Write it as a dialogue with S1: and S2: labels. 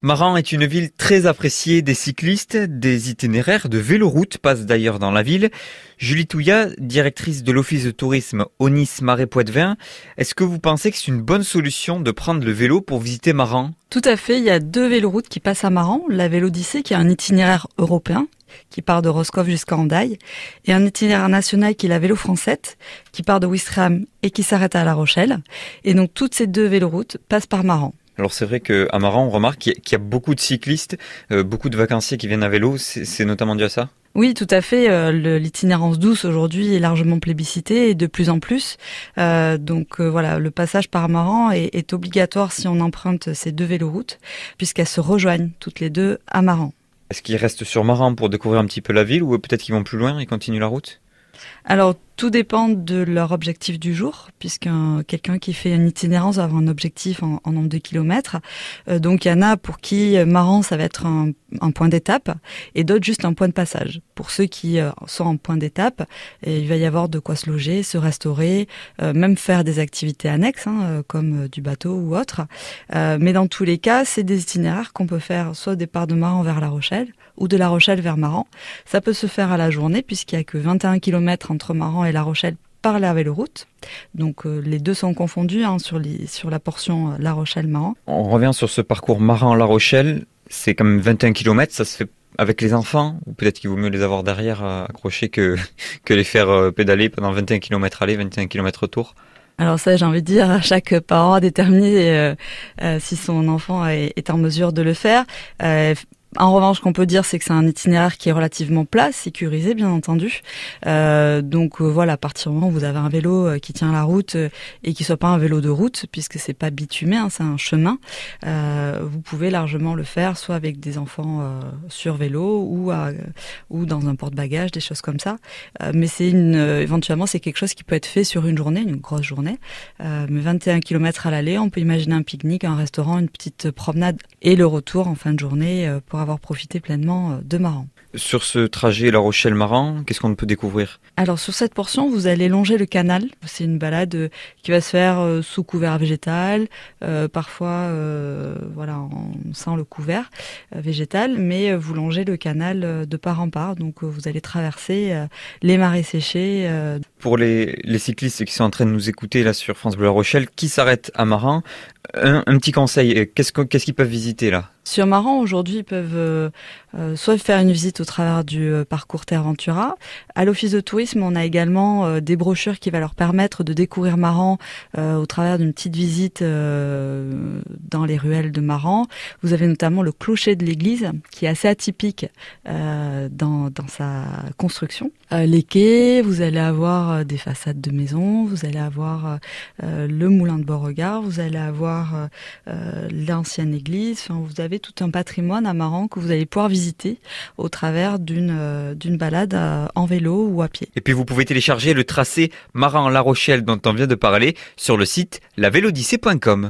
S1: Maran est une ville très appréciée des cyclistes, des itinéraires de véloroute passent d'ailleurs dans la ville. Julie Touya, directrice de l'office de tourisme Onis Marais Poitevin, est-ce que vous pensez que c'est une bonne solution de prendre le vélo pour visiter Maran
S2: Tout à fait, il y a deux véloroutes qui passent à Maran, la Vélodyssée qui est un itinéraire européen qui part de Roscoff jusqu'à Andaille, et un itinéraire national qui est la Vélo Française, qui part de Ouistreham et qui s'arrête à La Rochelle. Et donc toutes ces deux véloroutes passent par Maran.
S1: Alors c'est vrai qu'à Maran, on remarque qu'il y a beaucoup de cyclistes, euh, beaucoup de vacanciers qui viennent à vélo. C'est notamment dû à ça?
S2: Oui, tout à fait. Euh, l'itinérance douce aujourd'hui est largement plébiscitée et de plus en plus. Euh, donc voilà, le passage par Maran est, est, obligatoire si on emprunte ces deux véloroutes, puisqu'elles se rejoignent toutes les deux à Maran.
S1: Est-ce qu'ils restent sur Maran pour découvrir un petit peu la ville ou peut-être qu'ils vont plus loin et continuent la route?
S2: Alors, tout dépend de leur objectif du jour, puisque quelqu'un qui fait une itinérance va avoir un objectif en, nombre de kilomètres. Euh, donc, il y en a pour qui euh, marrant, ça va être un, point d'étape, et d'autres juste un point de passage. Pour ceux qui euh, sont en point d'étape, il va y avoir de quoi se loger, se restaurer, même faire des activités annexes, hein, comme du bateau ou autre. mais dans tous les cas, c'est des itinéraires qu'on peut faire soit au départ de Maran vers La Rochelle, ou de La Rochelle vers Maran. Ça peut se faire à la journée puisqu'il y a que 21 km entre Maran et La Rochelle par la véloroute. Donc euh, les deux sont confondus hein, sur, sur la portion euh, La Rochelle-Maran.
S1: On revient sur ce parcours Maran-La Rochelle. C'est quand même 21 km, ça se fait avec les enfants? Ou peut-être qu'il vaut mieux les avoir derrière euh, accrochés que, que les faire pédaler pendant 21 km aller, 21 km retour?
S2: Alors ça, j'ai envie de dire, chaque parent a déterminé si son enfant est, est, en mesure de le faire. En revanche, qu'on peut dire, c'est que c'est un itinéraire qui est relativement plat, sécurisé, bien entendu. Euh, donc euh, voilà, à partir du moment où vous avez un vélo euh, qui tient la route et qui soit pas un vélo de route, puisque c'est pas bitumé, hein, c'est un chemin, vous pouvez largement le faire, soit avec des enfants sur vélo ou ou dans un porte-bagages, des choses comme ça. mais c'est une, éventuellement, c'est quelque chose qui peut être fait sur une journée, une grosse journée. mais 21 km à l'aller, on peut imaginer un pique-nique, un restaurant, une petite promenade et le retour en fin de journée pour avoir profité pleinement euh, de Maran.
S1: Sur ce trajet La Rochelle-Maran, qu'est-ce qu'on peut découvrir?
S2: Alors sur cette portion, vous allez longer le canal. C'est une balade euh, qui va se faire euh, sous couvert végétal. parfois, voilà, on sent le couvert végétal, mais vous longez le canal de part en part. Donc vous allez traverser les marais séchés.
S1: Pour les, les, cyclistes qui sont en train de nous écouter là sur France Bleu La Rochelle, qui s'arrêtent à Maran, un, un petit conseil, qu'est-ce qu'ils peuvent visiter là?
S2: Sur Maran, aujourd'hui, ils peuvent euh, euh, soit faire une visite au travers du euh, parcours Terre Ventura. À l'Office de tourisme, on a également des brochures qui vont leur permettre de découvrir Maran au travers d'une petite visite dans les ruelles de Maran. Vous avez notamment le clocher de l'église, qui est assez atypique dans sa construction. Les quais, vous allez avoir des façades de maisons, vous allez avoir le moulin de Beauregard, vous allez avoir l'ancienne église, vous avez tout un patrimoine amarant que vous allez pouvoir visiter au travers d'une euh, d'une balade euh, en vélo ou à pied.
S1: Et puis vous pouvez télécharger le tracé Marin-La Rochelle dont on vient de parler sur le site lavélodyssée.com.